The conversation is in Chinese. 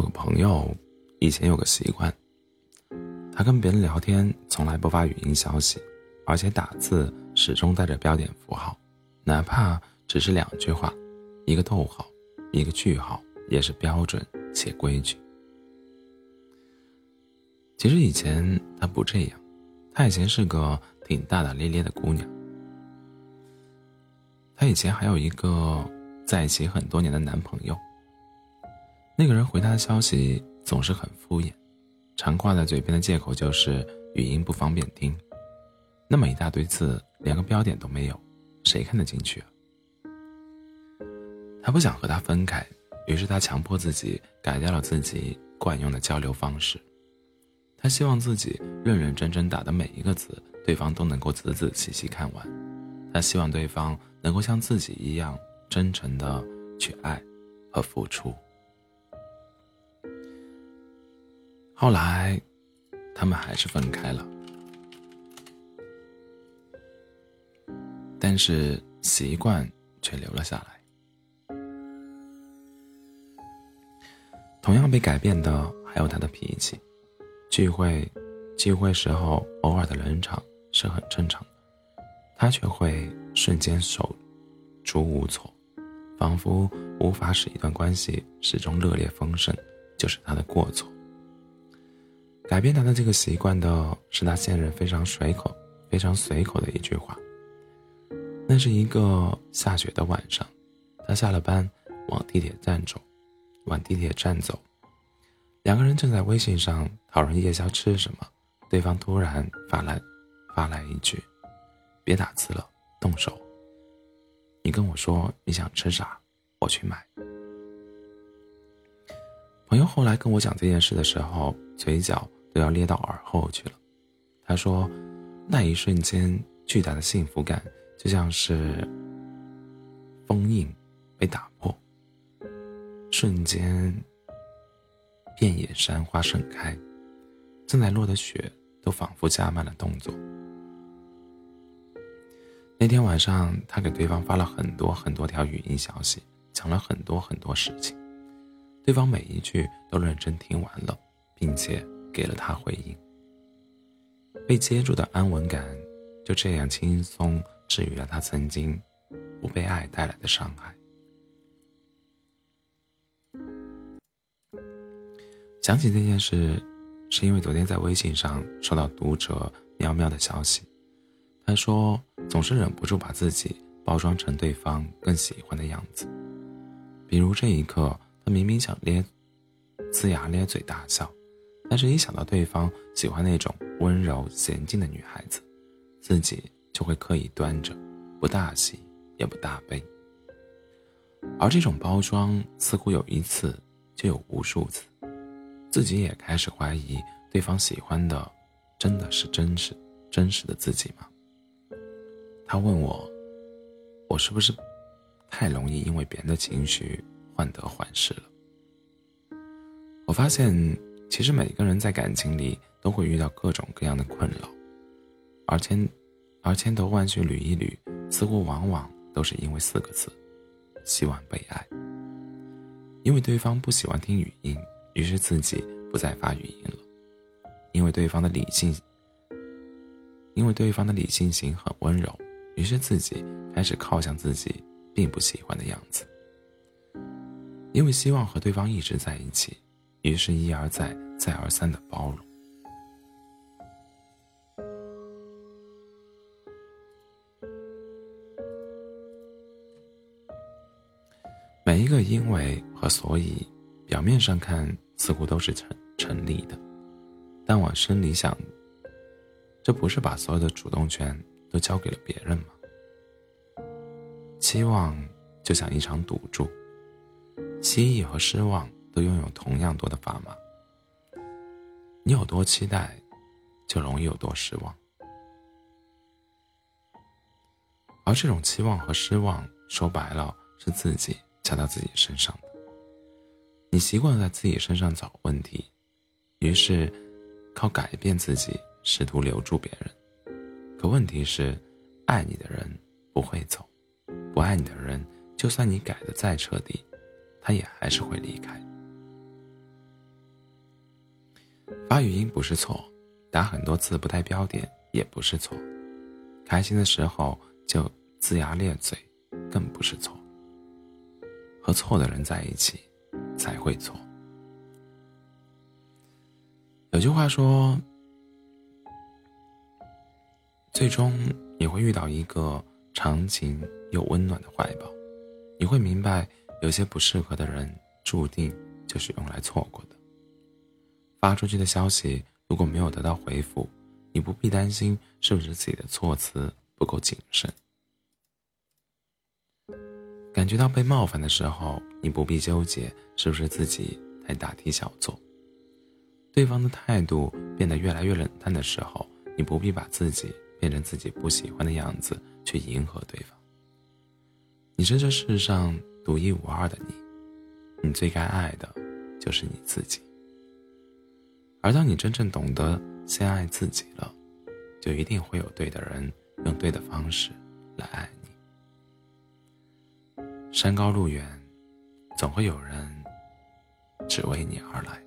有个朋友，以前有个习惯，他跟别人聊天从来不发语音消息，而且打字始终带着标点符号，哪怕只是两句话，一个逗号，一个句号，也是标准且规矩。其实以前他不这样，他以前是个挺大大咧咧的姑娘。他以前还有一个在一起很多年的男朋友。那个人回他的消息总是很敷衍，常挂在嘴边的借口就是语音不方便听。那么一大堆字，连个标点都没有，谁看得进去啊？他不想和他分开，于是他强迫自己改掉了自己惯用的交流方式。他希望自己认认真真打的每一个字，对方都能够仔仔细细看完。他希望对方能够像自己一样真诚的去爱和付出。后来，他们还是分开了，但是习惯却留了下来。同样被改变的还有他的脾气。聚会，聚会时候偶尔的冷场是很正常的，他却会瞬间手足无措，仿佛无法使一段关系始终热烈丰盛，就是他的过错。改变他的这个习惯的是他现任非常随口、非常随口的一句话。那是一个下雪的晚上，他下了班往地铁站走，往地铁站走，两个人正在微信上讨论夜宵吃什么，对方突然发来发来一句：“别打字了，动手。你跟我说你想吃啥，我去买。”朋友后来跟我讲这件事的时候，嘴角。都要咧到耳后去了。他说：“那一瞬间，巨大的幸福感就像是封印被打破，瞬间，遍野山花盛开，正在落的雪都仿佛加慢了动作。”那天晚上，他给对方发了很多很多条语音消息，讲了很多很多事情，对方每一句都认真听完了，并且。给了他回应，被接住的安稳感就这样轻松治愈了他曾经不被爱带来的伤害。想起这件事，是因为昨天在微信上收到读者喵喵的消息，他说总是忍不住把自己包装成对方更喜欢的样子，比如这一刻，他明明想咧呲牙咧嘴大笑。但是，一想到对方喜欢那种温柔娴静的女孩子，自己就会刻意端着，不大喜也不大悲。而这种包装似乎有一次就有无数次，自己也开始怀疑对方喜欢的真的是真实、真实的自己吗？他问我，我是不是太容易因为别人的情绪患得患失了？我发现。其实每个人在感情里都会遇到各种各样的困扰，而千，而千头万绪捋一捋，似乎往往都是因为四个字：希望被爱。因为对方不喜欢听语音，于是自己不再发语音了；因为对方的理性，因为对方的理性型很温柔，于是自己开始靠向自己并不喜欢的样子；因为希望和对方一直在一起。于是，一而再、再而三的包容。每一个因为和所以，表面上看似乎都是成成立的，但往深里想，这不是把所有的主动权都交给了别人吗？期望就像一场赌注，期意和失望。都拥有同样多的砝码。你有多期待，就容易有多失望。而这种期望和失望，说白了是自己加到自己身上的。你习惯在自己身上找问题，于是靠改变自己试图留住别人。可问题是，爱你的人不会走，不爱你的人，就算你改的再彻底，他也还是会离开。发语音不是错，打很多字不带标点也不是错，开心的时候就龇牙咧嘴，更不是错。和错的人在一起，才会错。有句话说，最终你会遇到一个长情又温暖的怀抱，你会明白，有些不适合的人，注定就是用来错过的。发出去的消息如果没有得到回复，你不必担心是不是自己的措辞不够谨慎。感觉到被冒犯的时候，你不必纠结是不是自己太大题小做。对方的态度变得越来越冷淡的时候，你不必把自己变成自己不喜欢的样子去迎合对方。你是这世上独一无二的你，你最该爱的，就是你自己。而当你真正懂得先爱自己了，就一定会有对的人用对的方式来爱你。山高路远，总会有人只为你而来。